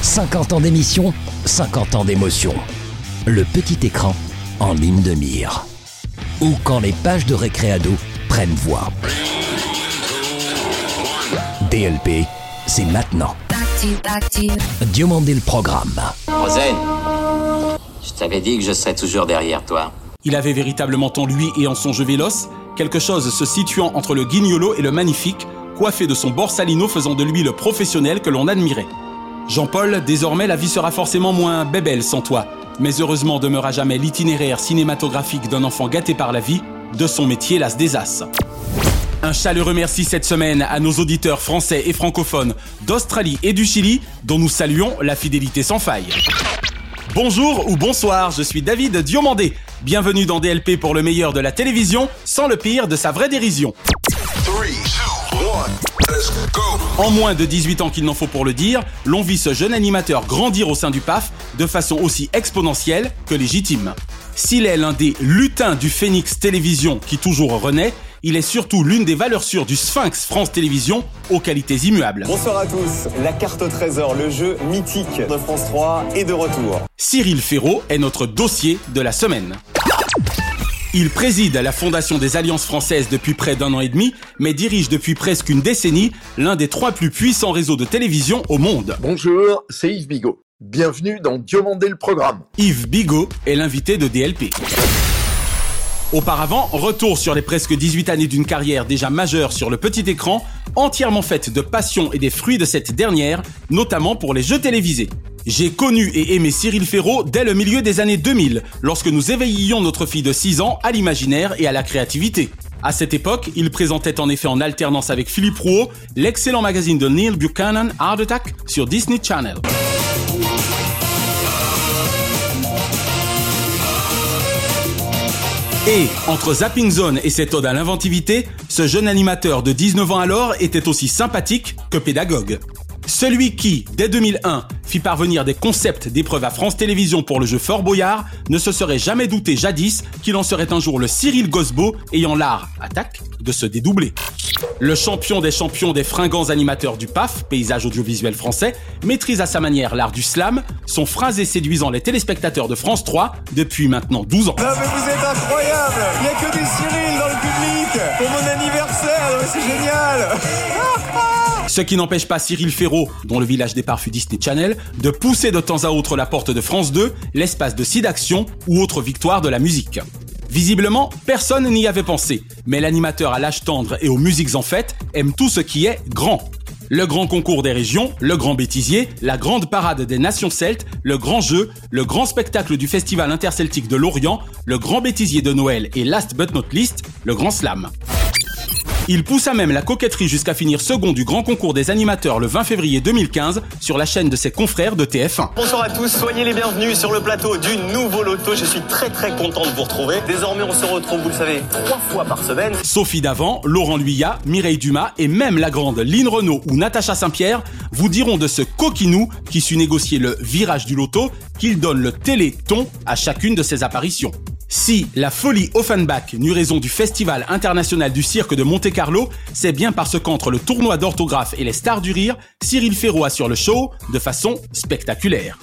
50 ans d'émission, 50 ans d'émotion. Le petit écran en ligne de mire. Ou quand les pages de récréado prennent voix. DLP, c'est maintenant. Diomandé le programme. Rosen, je t'avais dit que je serais toujours derrière toi. Il avait véritablement en lui et en son jeu véloce quelque chose se situant entre le guignolo et le magnifique, coiffé de son borsalino faisant de lui le professionnel que l'on admirait. Jean-Paul, désormais la vie sera forcément moins bébelle sans toi, mais heureusement demeura jamais l'itinéraire cinématographique d'un enfant gâté par la vie, de son métier las des as. Un chaleureux merci cette semaine à nos auditeurs français et francophones d'Australie et du Chili, dont nous saluons la fidélité sans faille. Bonjour ou bonsoir, je suis David Diomandé. Bienvenue dans DLP pour le meilleur de la télévision, sans le pire de sa vraie dérision. En moins de 18 ans qu'il n'en faut pour le dire, l'on vit ce jeune animateur grandir au sein du PAF de façon aussi exponentielle que légitime. S'il est l'un des lutins du Phoenix Télévision qui toujours renaît, il est surtout l'une des valeurs sûres du Sphinx France Télévisions aux qualités immuables. Bonsoir à tous. La carte au trésor, le jeu mythique de France 3 est de retour. Cyril Ferraud est notre dossier de la semaine. Il préside la Fondation des Alliances françaises depuis près d'un an et demi, mais dirige depuis presque une décennie l'un des trois plus puissants réseaux de télévision au monde. Bonjour, c'est Yves Bigot. Bienvenue dans Diomandé le programme. Yves Bigot est l'invité de DLP. Auparavant, retour sur les presque 18 années d'une carrière déjà majeure sur le petit écran, entièrement faite de passion et des fruits de cette dernière, notamment pour les jeux télévisés. J'ai connu et aimé Cyril Ferraud dès le milieu des années 2000, lorsque nous éveillions notre fille de 6 ans à l'imaginaire et à la créativité. À cette époque, il présentait en effet en alternance avec Philippe Rouault l'excellent magazine de Neil Buchanan Heart Attack sur Disney Channel. Et, entre Zapping Zone et cette ode à l'inventivité, ce jeune animateur de 19 ans alors était aussi sympathique que pédagogue. Celui qui, dès 2001, fit parvenir des concepts d'épreuves à France Télévisions pour le jeu Fort Boyard ne se serait jamais douté jadis qu'il en serait un jour le Cyril Gosbo ayant l'art, attaque, de se dédoubler. Le champion des champions des fringants animateurs du PAF, paysage audiovisuel français, maîtrise à sa manière l'art du slam, son phrasé séduisant les téléspectateurs de France 3 depuis maintenant 12 ans. Mais vous êtes incroyable Il n'y a que des Cyril dans le public Pour mon anniversaire, c'est génial Ce qui n'empêche pas Cyril Ferraud, dont le village départ fut Disney Channel, de pousser de temps à autre la porte de France 2, l'espace de Sid Action ou autre victoire de la musique. Visiblement, personne n'y avait pensé, mais l'animateur à l'âge tendre et aux musiques en fête aime tout ce qui est grand. Le grand concours des régions, le grand bêtisier, la grande parade des nations celtes, le grand jeu, le grand spectacle du festival interceltique de Lorient, le grand bêtisier de Noël et last but not least, le grand slam. Il poussa même la coquetterie jusqu'à finir second du grand concours des animateurs le 20 février 2015 sur la chaîne de ses confrères de TF1. Bonsoir à tous, soyez les bienvenus sur le plateau du nouveau loto. Je suis très très content de vous retrouver. Désormais, on se retrouve, vous le savez, trois fois par semaine. Sophie Davant, Laurent Luyat, Mireille Dumas et même la grande Lynn Renault ou Natacha Saint-Pierre vous diront de ce coquinou qui sut négocier le virage du loto qu'il donne le téléton à chacune de ses apparitions. Si la folie Offenbach n'eut raison du Festival international du cirque de Monte-Carlo, c'est bien parce qu'entre le tournoi d'orthographe et les stars du rire, Cyril Ferraud assure le show de façon spectaculaire.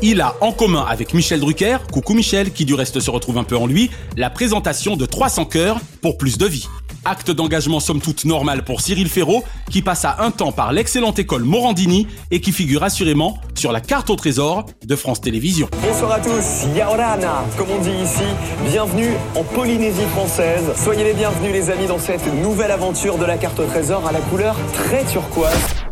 Il a en commun avec Michel Drucker, coucou Michel, qui du reste se retrouve un peu en lui, la présentation de 300 cœurs pour plus de vie. Acte d'engagement somme toute normal pour Cyril Ferraud, qui passa un temps par l'excellente école Morandini et qui figure assurément sur la carte au trésor de France Télévisions. Bonsoir à tous, Yaorana, comme on dit ici. Bienvenue en Polynésie française. Soyez les bienvenus les amis dans cette nouvelle aventure de la carte au trésor à la couleur très turquoise.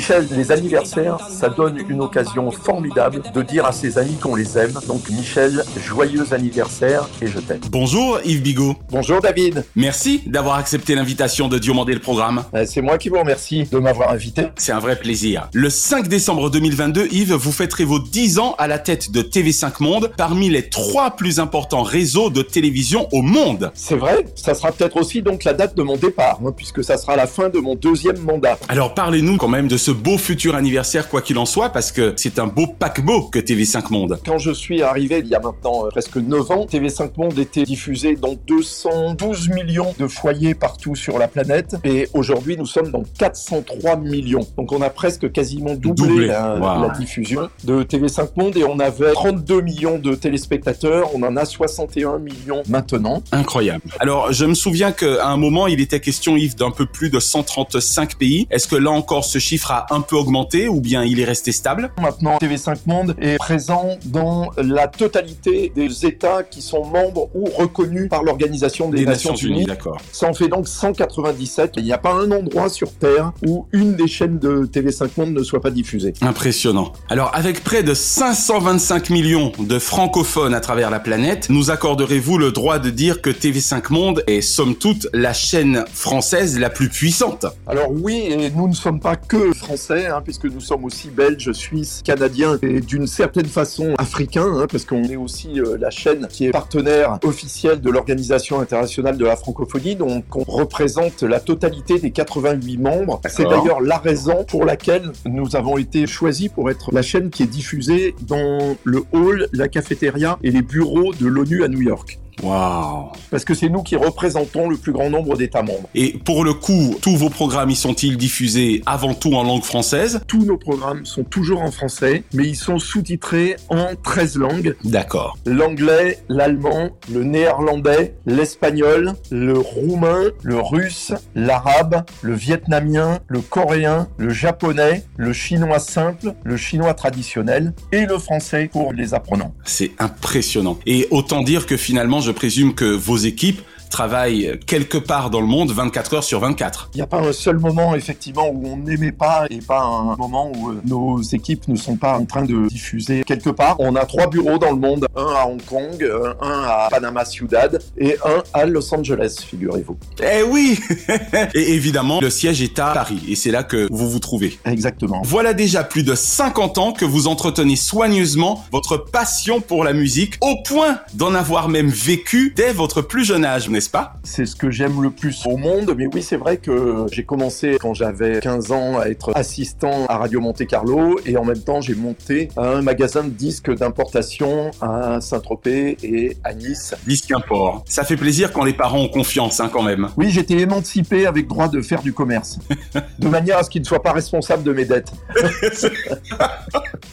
Michel, les anniversaires, ça donne une occasion formidable de dire à ses amis qu'on les aime. Donc Michel, joyeux anniversaire et je t'aime. Bonjour Yves Bigot. Bonjour David. Merci d'avoir accepté l'invitation de Diomandé le programme. Euh, C'est moi qui vous remercie de m'avoir invité. C'est un vrai plaisir. Le 5 décembre 2022, Yves, vous fêterez vos 10 ans à la tête de TV5 Monde, parmi les trois plus importants réseaux de télévision au monde. C'est vrai, ça sera peut-être aussi donc la date de mon départ, hein, puisque ça sera la fin de mon deuxième mandat. Alors parlez-nous quand même de ce beau futur anniversaire, quoi qu'il en soit, parce que c'est un beau paquebot que TV5 Monde. Quand je suis arrivé il y a maintenant euh, presque 9 ans, TV5 Monde était diffusé dans 212 millions de foyers partout sur la planète et aujourd'hui nous sommes dans 403 millions. Donc on a presque quasiment doublé, Doublé. La, Wow. la diffusion de TV5 Monde et on avait 32 millions de téléspectateurs, on en a 61 millions maintenant. Incroyable. Alors, je me souviens qu'à un moment, il était question, Yves, d'un peu plus de 135 pays. Est-ce que là encore, ce chiffre a un peu augmenté ou bien il est resté stable Maintenant, TV5 Monde est présent dans la totalité des États qui sont membres ou reconnus par l'Organisation des, Nations, Unies. D'accord. Ça en fait donc 197. Il n'y a pas un endroit sur Terre où une des chaînes de TV5 Monde ne soit pas diffusée. Impressionnant. Alors, avec près de 525 millions de francophones à travers la planète, nous accorderez-vous le droit de dire que TV5 Monde est, somme toute, la chaîne française la plus puissante? Alors oui, et nous ne sommes pas que français, hein, puisque nous sommes aussi belges, suisses, canadiens et d'une certaine façon africains, hein, parce qu'on est aussi euh, la chaîne qui est partenaire officiel de l'Organisation internationale de la francophonie, donc on représente la totalité des 88 membres. C'est d'ailleurs la raison pour laquelle nous avons été choisis pour être la chaîne qui est diffusée dans le hall, la cafétéria et les bureaux de l'ONU à New York. Waouh Parce que c'est nous qui représentons le plus grand nombre d'États membres. Et pour le coup, tous vos programmes y sont-ils diffusés avant tout en langue française? Tous nos programmes sont toujours en français, mais ils sont sous-titrés en 13 langues. D'accord. L'anglais, l'allemand, le néerlandais, l'espagnol, le roumain, le russe, l'arabe, le vietnamien, le coréen, le japonais, le chinois simple, le chinois traditionnel et le français pour les apprenants. C'est impressionnant. Et autant dire que finalement, je présume que vos équipes travaillent quelque part dans le monde 24 heures sur 24. Il n'y a pas un seul moment effectivement où on n'aimait pas et pas un moment où euh, nos équipes ne sont pas en train de diffuser quelque part. On a trois bureaux dans le monde, un à Hong Kong, euh, un à Panama Ciudad et un à Los Angeles, figurez-vous. Eh oui Et évidemment, le siège est à Paris et c'est là que vous vous trouvez. Exactement. Voilà déjà plus de 50 ans que vous entretenez soigneusement votre passion pour la musique, au point d'en avoir même vécu dès votre plus jeune âge, n'est-ce pas? C'est ce que j'aime le plus au monde, mais oui, c'est vrai que j'ai commencé quand j'avais 15 ans à être assistant à Radio Monte Carlo et en même temps j'ai monté un magasin de disques d'importation à Saint-Tropez et à Nice. Disque import. Ça fait plaisir quand les parents ont confiance, hein, quand même. Oui, j'étais émancipé avec droit de faire du commerce, de manière à ce qu'il ne soit pas responsable de mes dettes.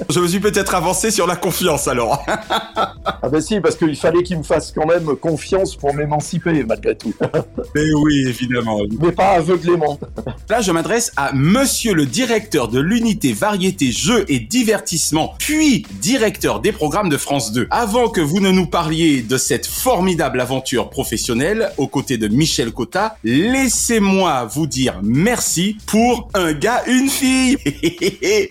Je me suis peut-être avancé sur la confiance alors. Ah ben si, parce qu'il fallait qu'il me fasse quand même confiance pour m'émanciper malgré tout, Mais oui, évidemment. mais pas aveuglément. Là, je m'adresse à monsieur le directeur de l'unité variété jeux et divertissement, puis directeur des programmes de France 2. Avant que vous ne nous parliez de cette formidable aventure professionnelle aux côtés de Michel Cotta, laissez-moi vous dire merci pour un gars, une fille.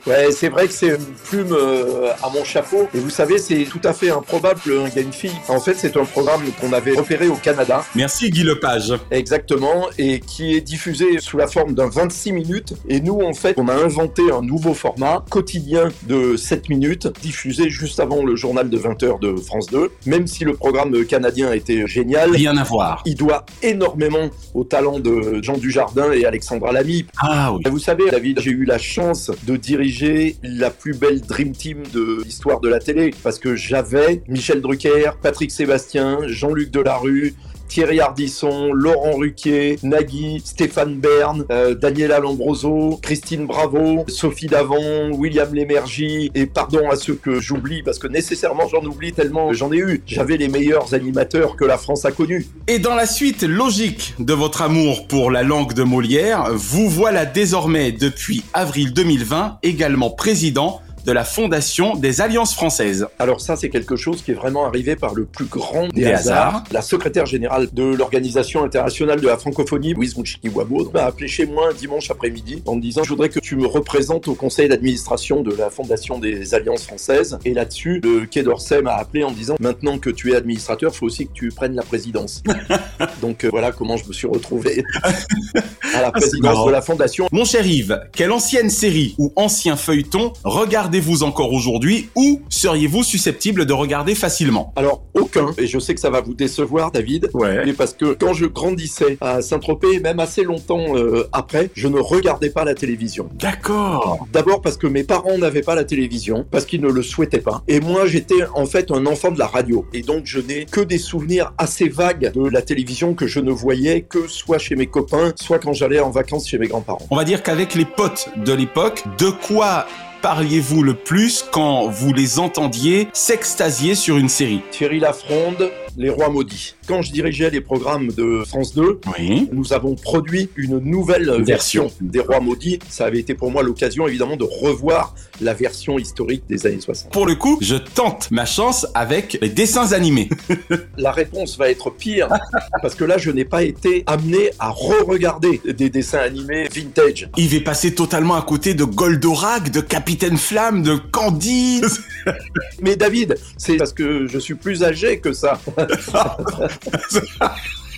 Ouais, c'est vrai que c'est une plume euh, à mon chapeau. Et vous savez, c'est tout à fait improbable un gars, une fille. En fait, c'est un programme qu'on avait repéré au Canada, merci Guy Lepage. exactement, et qui est diffusé sous la forme d'un 26 minutes. Et nous, en fait, on a inventé un nouveau format quotidien de 7 minutes, diffusé juste avant le journal de 20h de France 2. Même si le programme canadien était génial, Rien à voir. il doit énormément au talent de Jean Dujardin et Alexandra Lamy. Ah oui. Vous savez, David, j'ai eu la chance de diriger la plus belle Dream Team de l'histoire de la télé parce que j'avais Michel Drucker, Patrick Sébastien, Jean-Luc Delarue, Thierry Ardisson, Laurent Ruquier, Nagui, Stéphane Bern, euh, Daniela Lombroso, Christine Bravo, Sophie Davon, William Lémergie, et pardon à ceux que j'oublie parce que nécessairement j'en oublie tellement j'en ai eu. J'avais les meilleurs animateurs que la France a connus. Et dans la suite logique de votre amour pour la langue de Molière, vous voilà désormais depuis avril 2020 également président de la fondation des Alliances françaises. Alors ça, c'est quelque chose qui est vraiment arrivé par le plus grand des, Des hasards. hasards. La secrétaire générale de l'Organisation internationale de la francophonie, Louise Mouchiki-Wabo, m'a appelé chez moi un dimanche après-midi en me disant « Je voudrais que tu me représentes au conseil d'administration de la fondation des Alliances françaises. » Et là-dessus, le Quai d'Orsay m'a appelé en me disant « Maintenant que tu es administrateur, il faut aussi que tu prennes la présidence. » Donc euh, voilà comment je me suis retrouvé à la présidence marrant. de la fondation. Mon cher Yves, quelle ancienne série ou ancien feuilleton regardez-vous encore aujourd'hui ou seriez-vous susceptible de regarder facilement Alors, aucun, et je sais que ça va vous décevoir, David, Ouais. mais parce que quand je grandissais à Saint-Tropez, même assez longtemps euh, après, je ne regardais pas la télévision. D'accord. D'abord parce que mes parents n'avaient pas la télévision, parce qu'ils ne le souhaitaient pas. Et moi, j'étais en fait un enfant de la radio. Et donc, je n'ai que des souvenirs assez vagues de la télévision que je ne voyais que soit chez mes copains, soit quand j'allais en vacances chez mes grands-parents. On va dire qu'avec les potes de l'époque, de quoi parliez-vous le plus quand vous les entendiez s'extasier sur une série? Thierry Lafronde, Les Rois Maudits. Quand je dirigeais les programmes de France 2, Oui. nous avons produit une nouvelle Version. version des Rois Maudits. Ça avait été pour moi l'occasion évidemment de revoir la version historique des années 60. Pour le coup, je tente ma chance avec les dessins animés. La réponse va être pire parce que là je n'ai pas été amené à re-regarder des dessins animés vintage. Yves est passé totalement à côté de Goldorak, de Capitaine Flamme, de Candy. Mais David, c'est parce que je suis plus âgé que ça.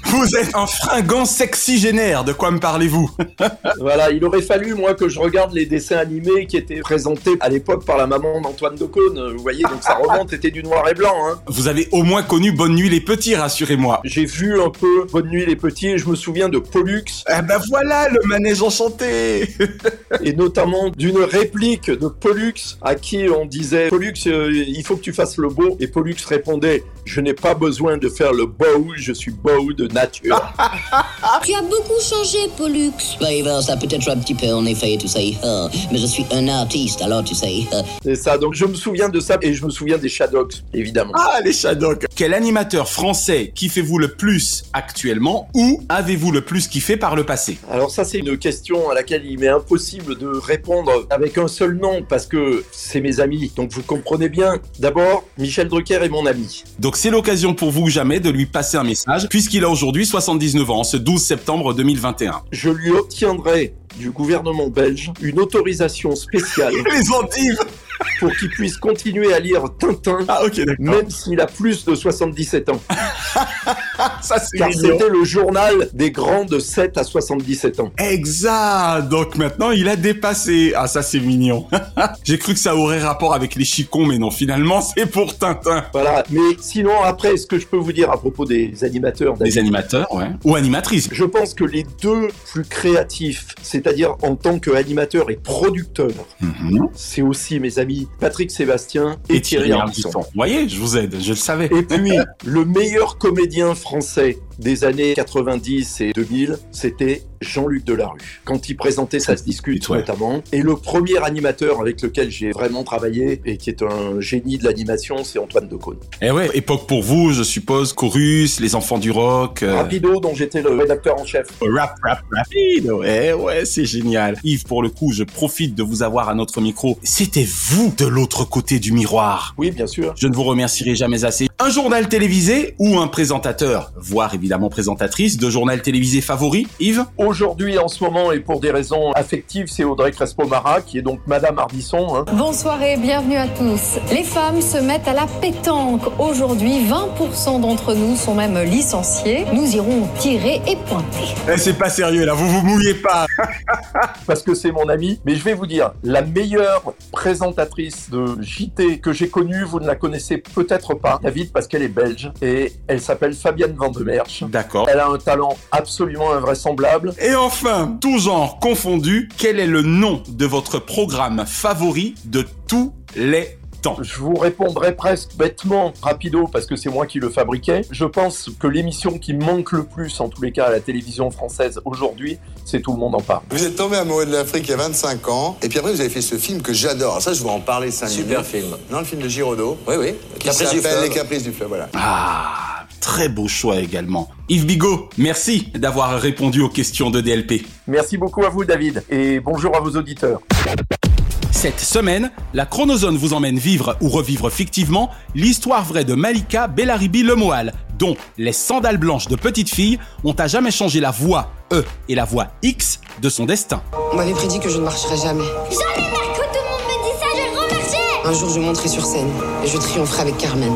Vous êtes un fringant sexygénaire, de quoi me parlez-vous Voilà, il aurait fallu moi que je regarde les dessins animés qui étaient présentés à l'époque par la maman d'Antoine Decaune. Vous voyez, donc ça remonte, était du noir et blanc. Hein. Vous avez au moins connu Bonne Nuit les Petits, rassurez-moi. J'ai vu un peu Bonne Nuit les petits et je me souviens de Pollux Ah ben voilà, le manège enchanté et notamment d'une réplique de Pollux à qui on disait Pollux, euh, il faut que tu fasses le beau et Pollux répondait je n'ai pas besoin de faire le beau, je suis beau de nature. Tu as beaucoup changé, Pollux. Bah, ça peut être un petit peu en effet, tu sais. euh, mais je suis un artiste, alors tu sais. euh, C'est ça, donc je me souviens de ça et je me souviens des Shadows, évidemment. Ah, les Shadok Quel animateur français kiffez-vous le plus actuellement ou avez-vous le plus kiffé par le passé? Alors ça c'est une question à laquelle il m'est impossible de répondre avec un seul nom parce que c'est mes amis. Donc vous comprenez bien, d'abord Michel Drucker est mon ami. Donc c'est l'occasion pour vous ou jamais de lui passer un message puisqu'il a aujourd'hui 79 ans, ce 12 septembre 2021. Je lui obtiendrai du gouvernement belge une autorisation spéciale Les pour qu'il puisse continuer à lire Tintin Ah même s'il a plus de 77 ans. Ça c'est Car c'était le journal des grands de 7 à 77 ans. Exact Donc maintenant il a dépassé. Ah ça c'est mignon. J'ai cru que ça aurait rapport avec les chicons mais non finalement c'est pour Tintin. Voilà, mais sinon après ce que je peux vous dire à propos des animateurs, Des animateurs, ouais. Ou animatrices. Je pense que les deux plus créatifs, c'est-à-dire en tant qu'animateur et producteur, Mhm. c'est aussi mes amis Patrick Sébastien et, Thierry Ardisson. Vous voyez, je vous aide, je le savais. Et puis, le meilleur comédien français des années 90 et 2000, c'était Jean-Luc Delarue. Quand il présentait Ça se discute Ouais. notamment. Et le premier animateur avec lequel j'ai vraiment travaillé et qui est un génie de l'animation, c'est Antoine Decaune. Eh ouais, époque pour vous, je suppose, Chorus, Les Enfants du Rock, euh, Rapido, dont j'étais le rédacteur en chef. Rap, rap, rapide. Ouais, ouais, c'est génial. Yves, pour le coup, je profite de vous avoir à notre micro. C'était vous de l'autre côté du miroir. Oui, bien sûr. Je ne vous remercierai jamais assez. Un journal télévisé ou un présentateur, voire évidemment présentatrice de journal télévisé favori, Yves? Aujourd'hui, en ce moment, et pour des raisons affectives, c'est Audrey Crespo-Mara, qui est donc Madame Ardisson. hein. Bonsoir et bienvenue à tous. Les femmes se mettent à la pétanque. Aujourd'hui, 20% d'entre nous sont même licenciés. Nous irons tirer et pointer. Eh, c'est pas sérieux là, vous vous mouillez pas. parce que c'est mon ami. Mais je vais vous dire, la meilleure présentatrice de JT que j'ai connue, vous ne la connaissez peut-être pas, David, parce qu'elle est belge, et elle s'appelle Fabienne Van de Merch. D'accord. Elle a un talent absolument invraisemblable. Et enfin, tout genre confondu, quel est le nom de votre programme favori de tous les temps? Je vous répondrai presque bêtement, rapido, parce que c'est moi qui le fabriquais. Je pense que l'émission qui manque le plus, en tous les cas, à la télévision française aujourd'hui, c'est Tout le monde en parle. Vous êtes tombé amoureux de l'Afrique il y a 25 ans, et puis après vous avez fait ce film que j'adore. Alors Ça, je vais en parler 5 minutes. Super film. Non, le film de Giraudot. Oui, oui. Qui Caprice du s'appelle fleuve. Les Caprices du fleuve, voilà. Ah, très beau choix également. Yves Bigot, merci d'avoir répondu aux questions de DLP. Merci beaucoup à vous, David, et bonjour à vos auditeurs. Cette semaine, la Chronozone vous emmène vivre ou revivre fictivement l'histoire vraie de Malika Bellaribi Lemoal, dont les sandales blanches de petite fille ont à jamais changé la voix E et la voix X de son destin. On m'avait prédit que je ne marcherais jamais. Jamais Marco, tout le monde me dit ça, je vais remarcher Un jour, je monterai sur scène et je triompherai avec Carmen.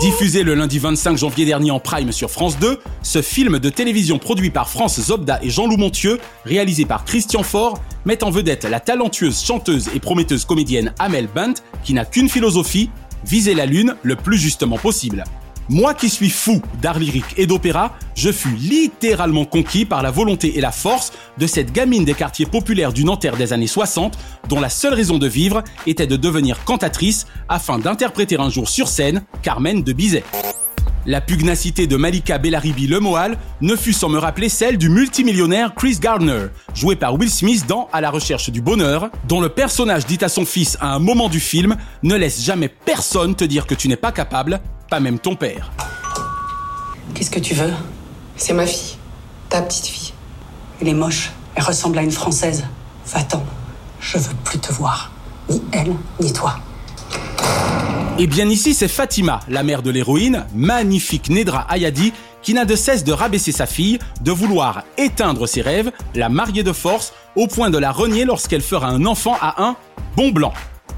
Diffusé le lundi 25 janvier dernier en prime sur France 2, ce film de télévision produit par France Zobda et Jean-Loup Montieu, réalisé par Christian Faure, met en vedette la talentueuse chanteuse et prometteuse comédienne Amel Bent, qui n'a qu'une philosophie, viser la lune le plus justement possible. Moi qui suis fou d'art lyrique et d'opéra, je fus littéralement conquis par la volonté et la force de cette gamine des quartiers populaires du Nanterre des années 60, dont la seule raison de vivre était de devenir cantatrice afin d'interpréter un jour sur scène Carmen de Bizet. La pugnacité de Malika Bellaribi Lemoal ne fut sans me rappeler celle du multimillionnaire Chris Gardner, joué par Will Smith dans À la recherche du bonheur, dont le personnage dit à son fils à un moment du film Ne laisse jamais personne te dire que tu n'es pas capable, pas même ton père. Qu'est-ce que tu veux? C'est ma fille. Ta petite fille. Elle est moche. Elle ressemble à une Française. Va-t'en. Je veux plus te voir. Ni elle, ni toi. Et bien ici, c'est Fatima, la mère de l'héroïne, magnifique Nedra Ayadi, qui n'a de cesse de rabaisser sa fille, de vouloir éteindre ses rêves, la marier de force, au point de la renier lorsqu'elle fera un enfant à un bon blanc.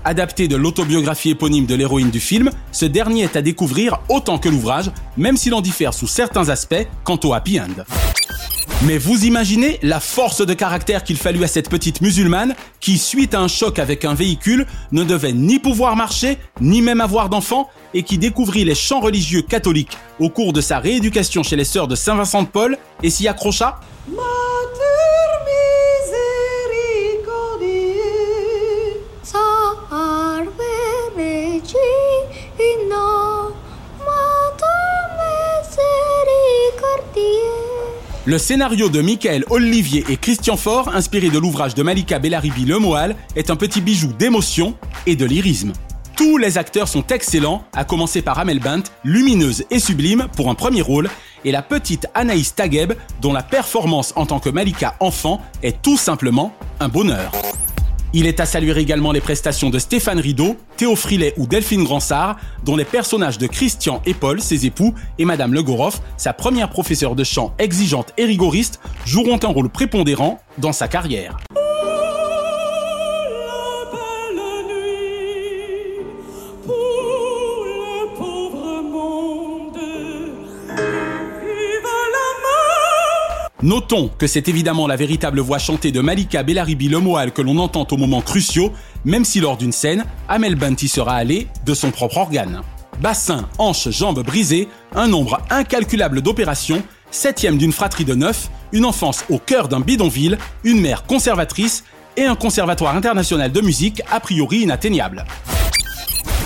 Adapté de l'autobiographie éponyme de l'héroïne du film, ce dernier est à découvrir autant que l'ouvrage, même s'il en diffère sous certains aspects quant au happy end. Mais vous imaginez la force de caractère qu'il fallut à cette petite musulmane qui, suite à un choc avec un véhicule, ne devait ni pouvoir marcher, ni même avoir d'enfant, et qui découvrit les chants religieux catholiques au cours de sa rééducation chez les sœurs de Saint-Vincent de Paul et s'y accrocha Le scénario de Michael Olivier et Christian Faure, inspiré de l'ouvrage de Malika Bellaribi Lemoal, est un petit bijou d'émotion et de lyrisme. Tous les acteurs sont excellents, à commencer par Amel Bent, lumineuse et sublime pour un premier rôle, et la petite Anaïs Tagueb, dont la performance en tant que Malika enfant est tout simplement un bonheur. Il est à saluer également les prestations de Stéphane Rideau, Théo Frilet ou Delphine Gransart, dont les personnages de Christian et Paul, ses époux, et Madame Legoroff, sa première professeure de chant exigeante et rigoriste, joueront un rôle prépondérant dans sa carrière. Notons que c'est évidemment la véritable voix chantée de Malika Bellaribi Lemoal que l'on entend au moments cruciaux, même si lors d'une scène, Amel Banti sera allé de son propre organe. Bassin, hanches, jambes brisées, un nombre incalculable d'opérations, septième d'une fratrie de neuf, une enfance au cœur d'un bidonville, une mère conservatrice et un conservatoire international de musique a priori inatteignable.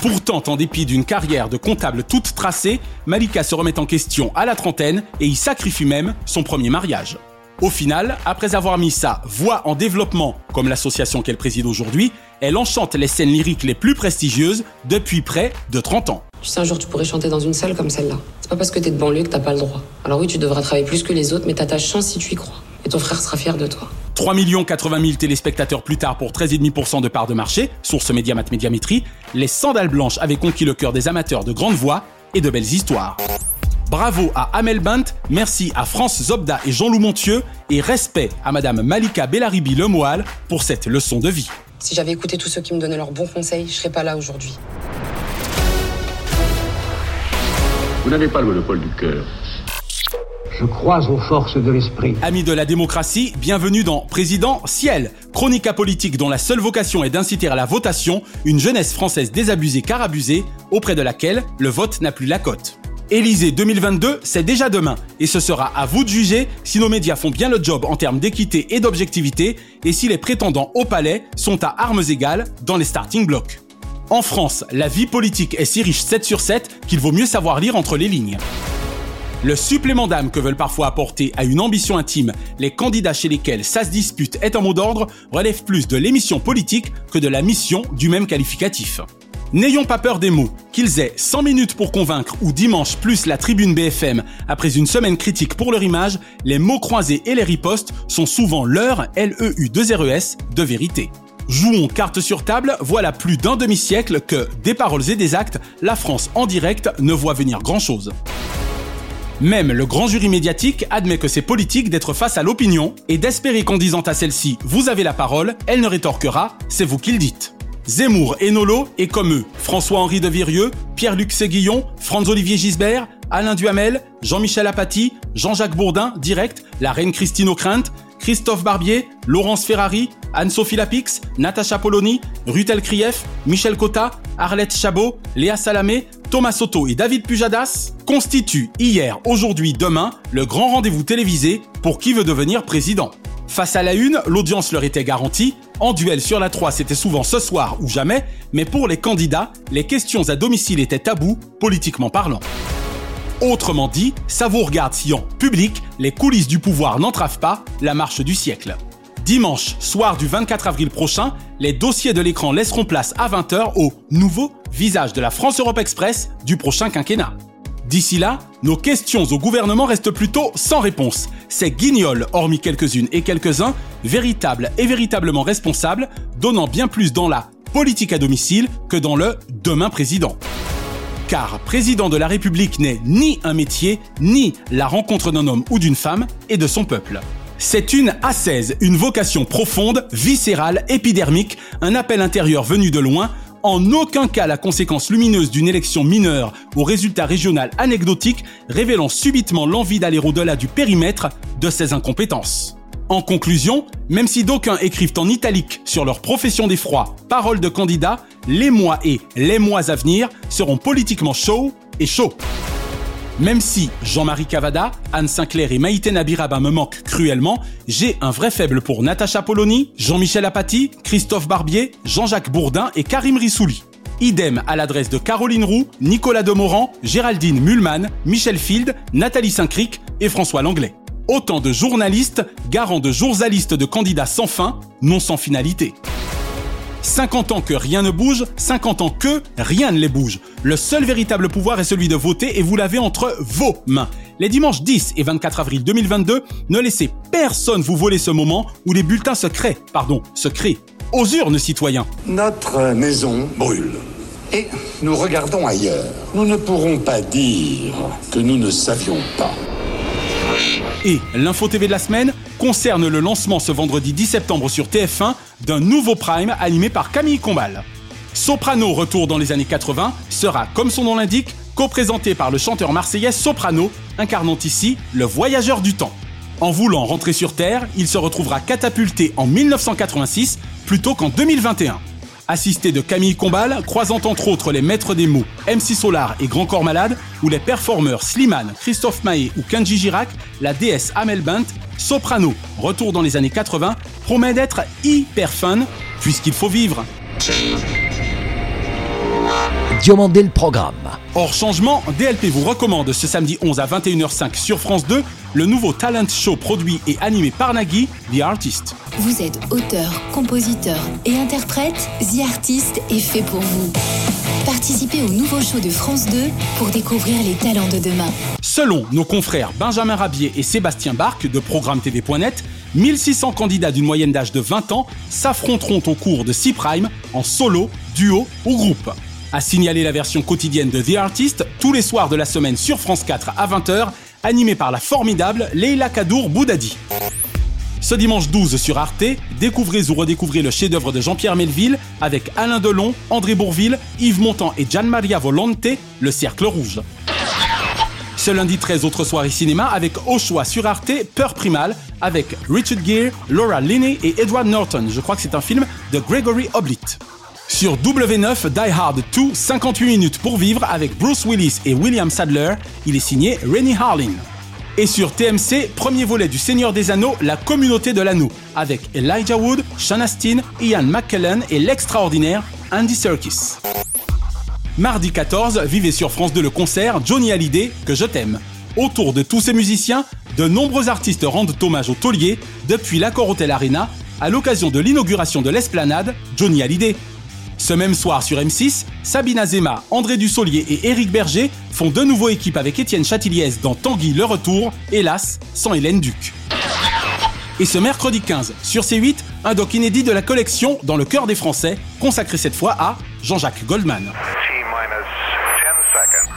Pourtant, en dépit d'une carrière de comptable toute tracée, Malika se remet en question à la trentaine et y sacrifie même son premier mariage. Au final, après avoir mis sa voix en développement, comme l'association qu'elle préside aujourd'hui, elle enchante les scènes lyriques les plus prestigieuses depuis près de 30 ans. Tu sais, un jour, tu pourrais chanter dans une salle comme celle-là. C'est pas parce que t'es de banlieue que t'as pas le droit. Alors oui, tu devras travailler plus que les autres, mais t'as ta chance si tu y crois. Et ton frère sera fier de toi. 3 80 000 téléspectateurs plus tard pour 13,5% de part de marché, source Mediamat Médiamétrie, les sandales blanches avaient conquis le cœur des amateurs de grandes voix et de belles histoires. Bravo à Amel Bent, merci à France Zobda et Jean-Loup Montieu, et respect à Madame Malika Bellaribi Lemoal pour cette leçon de vie. Si j'avais écouté tous ceux qui me donnaient leurs bons conseils, je serais pas là aujourd'hui. Vous n'avez pas le monopole du cœur. Je crois aux forces de l'esprit. Amis de la démocratie, bienvenue dans Président Ciel, chronique apolitique dont la seule vocation est d'inciter à la votation une jeunesse française désabusée car abusée, auprès de laquelle le vote n'a plus la cote. Élysée 2022, c'est déjà demain, et ce sera à vous de juger si nos médias font bien le job en termes d'équité et d'objectivité, et si les prétendants au palais sont à armes égales dans les starting blocks. En France, la vie politique est si riche 7 sur 7 qu'il vaut mieux savoir lire entre les lignes. Le supplément d'âme que veulent parfois apporter à une ambition intime les candidats chez lesquels ça se dispute est en mot d'ordre relève plus de l'émission politique que de la mission du même qualificatif. N'ayons pas peur des mots, qu'ils aient 100 minutes pour convaincre ou dimanche plus la tribune BFM après une semaine critique pour leur image, les mots croisés et les ripostes sont souvent leur LEU2RES de vérité. Jouons carte sur table, voilà plus d'un demi-siècle que, des paroles et des actes, la France en direct ne voit venir grand-chose. Même le grand jury médiatique admet que c'est politique d'être face à l'opinion et d'espérer qu'en disant à celle-ci vous avez la parole, elle ne rétorquera c'est vous qui le dites. Zemmour et Nolo, et comme eux, François-Henri de Virieux, Pierre-Luc Séguillon, Franz-Olivier Gisbert, Alain Duhamel, Jean-Michel Apathy, Jean-Jacques Bourdin, direct, la reine Christine O'Krent, Christophe Barbier, Laurence Ferrari, Anne-Sophie Lapix, Natacha Polony, Rutel Krief, Michel Cotta, Arlette Chabot, Léa Salamé, Thomas Soto et David Pujadas constituent hier, aujourd'hui, demain le grand rendez-vous télévisé pour qui veut devenir président. Face à la une, l'audience leur était garantie. En duel sur la 3, c'était souvent ce soir ou jamais, mais pour les candidats, les questions à domicile étaient tabous, politiquement parlant. Autrement dit, ça vous regarde si en public, les coulisses du pouvoir n'entravent pas la marche du siècle. Dimanche, soir du 24 avril prochain, les dossiers de l'écran laisseront place à 20h au nouveau visage de la France-Europe Express du prochain quinquennat. D'ici là, nos questions au gouvernement restent plutôt sans réponse. Ces guignols, hormis quelques-unes et quelques-uns, véritables et véritablement responsables, donnant bien plus dans la politique à domicile que dans le demain président. Car président de la République n'est ni un métier, ni la rencontre d'un homme ou d'une femme et de son peuple. C'est une ascèse, une vocation profonde, viscérale, épidermique, un appel intérieur venu de loin, en aucun cas la conséquence lumineuse d'une élection mineure au résultat régional anecdotique révélant subitement l'envie d'aller au-delà du périmètre de ses incompétences. En conclusion, même si d'aucuns écrivent en italique sur leur profession d'effroi paroles de candidats, les mois et les mois à venir seront politiquement chauds et chauds. Même si Jean-Marie Cavada, Anne Sinclair et Maïté Nabiraba me manquent cruellement, j'ai un vrai faible pour Natacha Polony, Jean-Michel Apathy, Christophe Barbier, Jean-Jacques Bourdin et Karim Rissouli. Idem à l'adresse de Caroline Roux, Nicolas Demorand, Géraldine Mulman, Michel Field, Nathalie Saint-Cric et François Langlais. Autant de journalistes, garants de journalistes de candidats sans fin, non sans finalité. 50 ans que rien ne bouge, 50 ans que rien ne les bouge. Le seul véritable pouvoir est celui de voter et vous l'avez entre vos mains. Les dimanches 10 et 24 avril 2022, ne laissez personne vous voler ce moment où les bulletins se créent, pardon, se créent. Aux urnes, citoyens. Notre maison brûle. Et nous regardons ailleurs. Nous ne pourrons pas dire que nous ne savions pas. Et l'info TV de la semaine concerne le lancement ce vendredi 10 septembre sur TF1 d'un nouveau prime animé par Camille Combal. Soprano retour dans les années 80 sera, comme son nom l'indique, co-présenté par le chanteur marseillais Soprano, incarnant ici le voyageur du temps. En voulant rentrer sur Terre, il se retrouvera catapulté en 1986 plutôt qu'en 2021 assisté de Camille Combal, croisant entre autres les maîtres des mots MC Solar et Grand Corps Malade, ou les performeurs Slimane, Christophe Maé ou Kenji Girac, la déesse Amel Bent, Soprano, retour dans les années 80, promet d'être hyper fun, puisqu'il faut vivre. Diomandé le programme. Hors changement, DLP vous recommande ce samedi 11 à 21h05 sur France 2 le nouveau talent show produit et animé par Nagui, The Artist. Vous êtes auteur, compositeur et interprète, The Artist est fait pour vous. Participez au nouveau show de France 2 pour découvrir les talents de demain. Selon nos confrères Benjamin Rabier et Sébastien Barque de Programme TV.net, 1600 candidats d'une moyenne d'âge de 20 ans s'affronteront au cours de 6 Prime en solo, duo ou groupe. A signaler la version quotidienne de The Artist tous les soirs de la semaine sur France 4 à 20h, animée par la formidable Leila Kadour Boudadi. Ce dimanche 12 sur Arte, découvrez ou redécouvrez le chef-d'œuvre de Jean-Pierre Melville avec Alain Delon, André Bourville, Yves Montand et Gian Maria Volonte, Le Cercle Rouge. Ce lundi 13 autres soirées cinéma avec au sur Arte Peur Primal avec Richard Gere, Laura Linney et Edward Norton. Je crois que c'est un film de Gregory Oblit. Sur W9 Die Hard 2, 58 minutes pour vivre avec Bruce Willis et William Sadler, il est signé Rennie Harlin. Et sur TMC, premier volet du Seigneur des Anneaux, La Communauté de l'Anneau, avec Elijah Wood, Sean Astin, Ian McKellen et l'extraordinaire Andy Serkis. Mardi 14, vivez sur France 2 le concert Johnny Hallyday, que je t'aime. Autour de tous ces musiciens, de nombreux artistes rendent hommage au taulier depuis l'accord Hotel Arena à l'occasion de l'inauguration de l'esplanade Johnny Hallyday. Ce même soir sur M6, Sabine Azema, André Dussolier et Éric Berger font de nouveau équipe avec Étienne Chatiliez dans Tanguy le retour, hélas, sans Hélène Duc. Et ce mercredi 15, sur C8, un doc inédit de la collection Dans le cœur des Français, consacré cette fois à Jean-Jacques Goldman.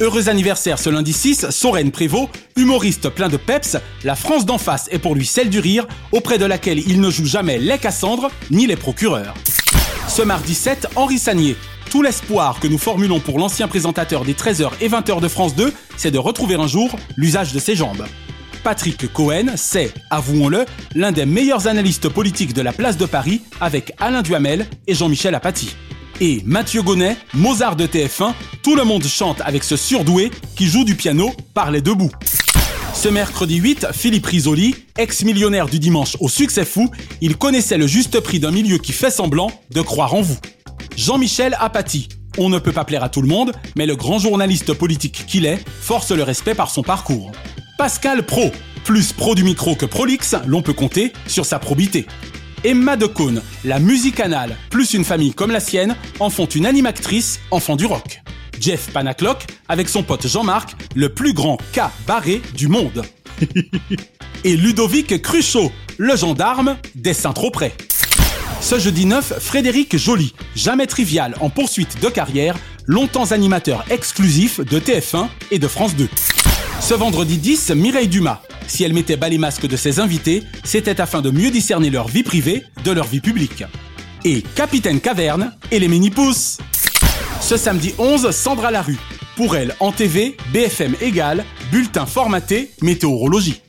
Heureux anniversaire ce lundi 6, Soren Prévost, humoriste plein de peps, la France d'en face est pour lui celle du rire, auprès de laquelle il ne joue jamais les Cassandres ni les procureurs. Ce mardi 7, Henri Sagnier. Tout l'espoir que nous formulons pour l'ancien présentateur des 13h et 20h de France 2, c'est de retrouver un jour l'usage de ses jambes. Patrick Cohen, c'est, avouons-le, l'un des meilleurs analystes politiques de la place de Paris avec Alain Duhamel et Jean-Michel Apathy. Et Mathieu Gonnet, Mozart de TF1, tout le monde chante avec ce surdoué qui joue du piano par les deux bouts. Ce mercredi 8, Philippe Risoli, ex-millionnaire du dimanche au succès fou, il connaissait le juste prix d'un milieu qui fait semblant de croire en vous. Jean-Michel Apathy, on ne peut pas plaire à tout le monde, mais le grand journaliste politique qu'il est force le respect par son parcours. Pascal Pro, plus pro du micro que prolix, l'on peut compter sur sa probité. Emma Decaune, la musicanale, plus une famille comme la sienne, en font une animatrice, enfant du rock. Jeff Panaclock, avec son pote Jean-Marc, le plus grand cas barré du monde. Et Ludovic Cruchot, le gendarme des Saint-Trop près. Ce jeudi 9, Frédéric Joly, jamais trivial en poursuite de carrière, longtemps animateur exclusif de TF1 et de France 2. Ce vendredi 10, Mireille Dumas. Si elle mettait bas les masques de ses invités, c'était afin de mieux discerner leur vie privée de leur vie publique. Et Capitaine Caverne et les mini-pousses. Ce samedi 11, Sandra Larue. Pour elle, en TV, BFM égal, bulletin formaté, météorologie.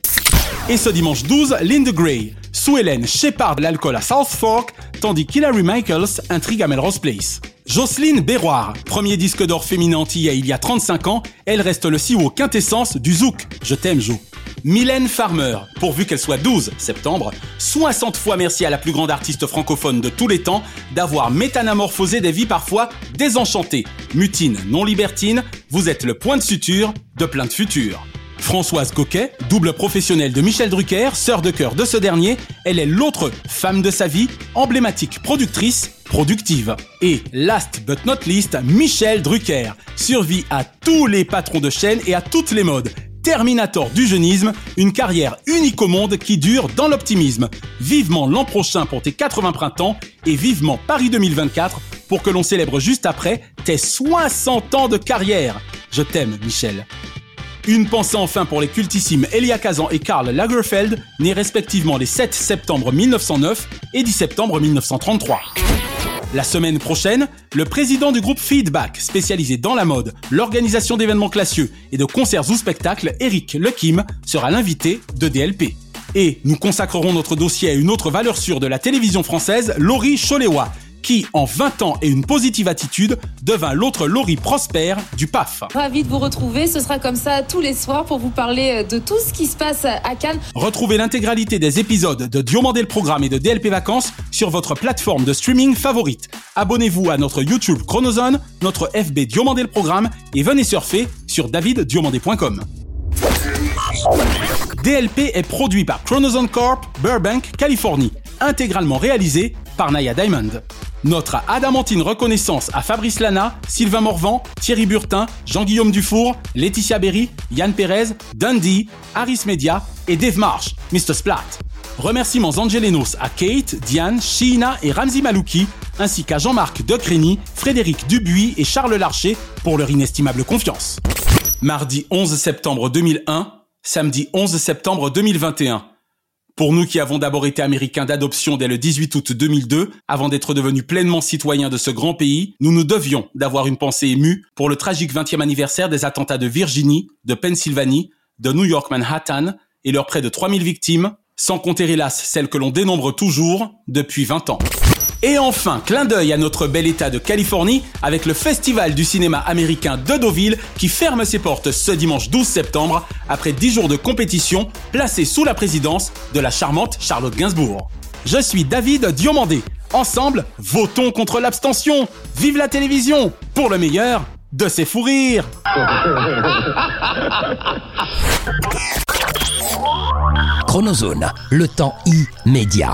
Et ce dimanche 12, Linda Gray. Sue Hélène Shepard l'alcool à South Fork, tandis qu'Hilary Michaels intrigue à Melrose Place. Jocelyne Béroir, premier disque d'or féminin antillais il y a 35 ans, elle reste le CEO quintessence du Zouk. Je t'aime, Jo. Mylène Farmer, pourvu qu'elle soit 12 septembre, 60 fois merci à la plus grande artiste francophone de tous les temps d'avoir métamorphosé des vies parfois désenchantées. Mutine, non libertine, vous êtes le point de suture de plein de futurs. Françoise Coquet, double professionnelle de Michel Drucker, sœur de cœur de ce dernier, elle est l'autre femme de sa vie, emblématique productrice, productive. Et last but not least, Michel Drucker, survit à tous les patrons de chaîne et à toutes les modes. Terminator du jeunisme, une carrière unique au monde qui dure dans l'optimisme. Vivement l'an prochain pour tes 80 printemps et vivement Paris 2024 pour que l'on célèbre juste après tes 60 ans de carrière. Je t'aime, Michel. Une pensée enfin pour les cultissimes Elia Kazan et Karl Lagerfeld, nés respectivement les 7 septembre 1909 et 10 septembre 1933. La semaine prochaine, le président du groupe Feedback, spécialisé dans la mode, l'organisation d'événements classieux et de concerts ou spectacles, Eric Lekim, sera l'invité de DLP. Et nous consacrerons notre dossier à une autre valeur sûre de la télévision française, Laurie Choléwa, qui, en 20 ans et une positive attitude, devint l'autre Laurie Prosper du PAF. Ravi de vous retrouver, ce sera comme ça tous les soirs pour vous parler de tout ce qui se passe à Cannes. Retrouvez l'intégralité des épisodes de Diomandé le Programme et de DLP Vacances sur votre plateforme de streaming favorite. Abonnez-vous à notre YouTube Chronozone, notre FB Diomandé le Programme et venez surfer sur daviddiomandé.com. DLP est produit par Chronozone Corp, Burbank, Californie, intégralement réalisé par Naya Diamond. Notre adamantine reconnaissance à Fabrice Lana, Sylvain Morvan, Thierry Burtin, Jean-Guillaume Dufour, Laetitia Berry, Yann Perez, Dundee, Harris Media et Dave Marsh, Mr. Splat. Remerciements angelenos à Kate, Diane, Sheena et Ramzi Malouki, ainsi qu'à Jean-Marc Decrény, Frédéric Dubuis et Charles Larcher pour leur inestimable confiance. Mardi 11 septembre 2001, samedi 11 septembre 2021. Pour nous qui avons d'abord été américains d'adoption dès le 18 août 2002, avant d'être devenus pleinement citoyens de ce grand pays, nous nous devions d'avoir une pensée émue pour le tragique 20e anniversaire des attentats de Virginie, de Pennsylvanie, de New York Manhattan et leurs près de 3000 victimes, sans compter hélas celles que l'on dénombre toujours depuis 20 ans. Et enfin, clin d'œil à notre bel état de Californie avec le Festival du cinéma américain de Deauville qui ferme ses portes ce dimanche 12 septembre après 10 jours de compétition placé sous la présidence de la charmante Charlotte Gainsbourg. Je suis David Diomandé, Ensemble, votons contre l'abstention. Vive la télévision pour le meilleur de ses fous rires. Chronozone, le temps immédiat.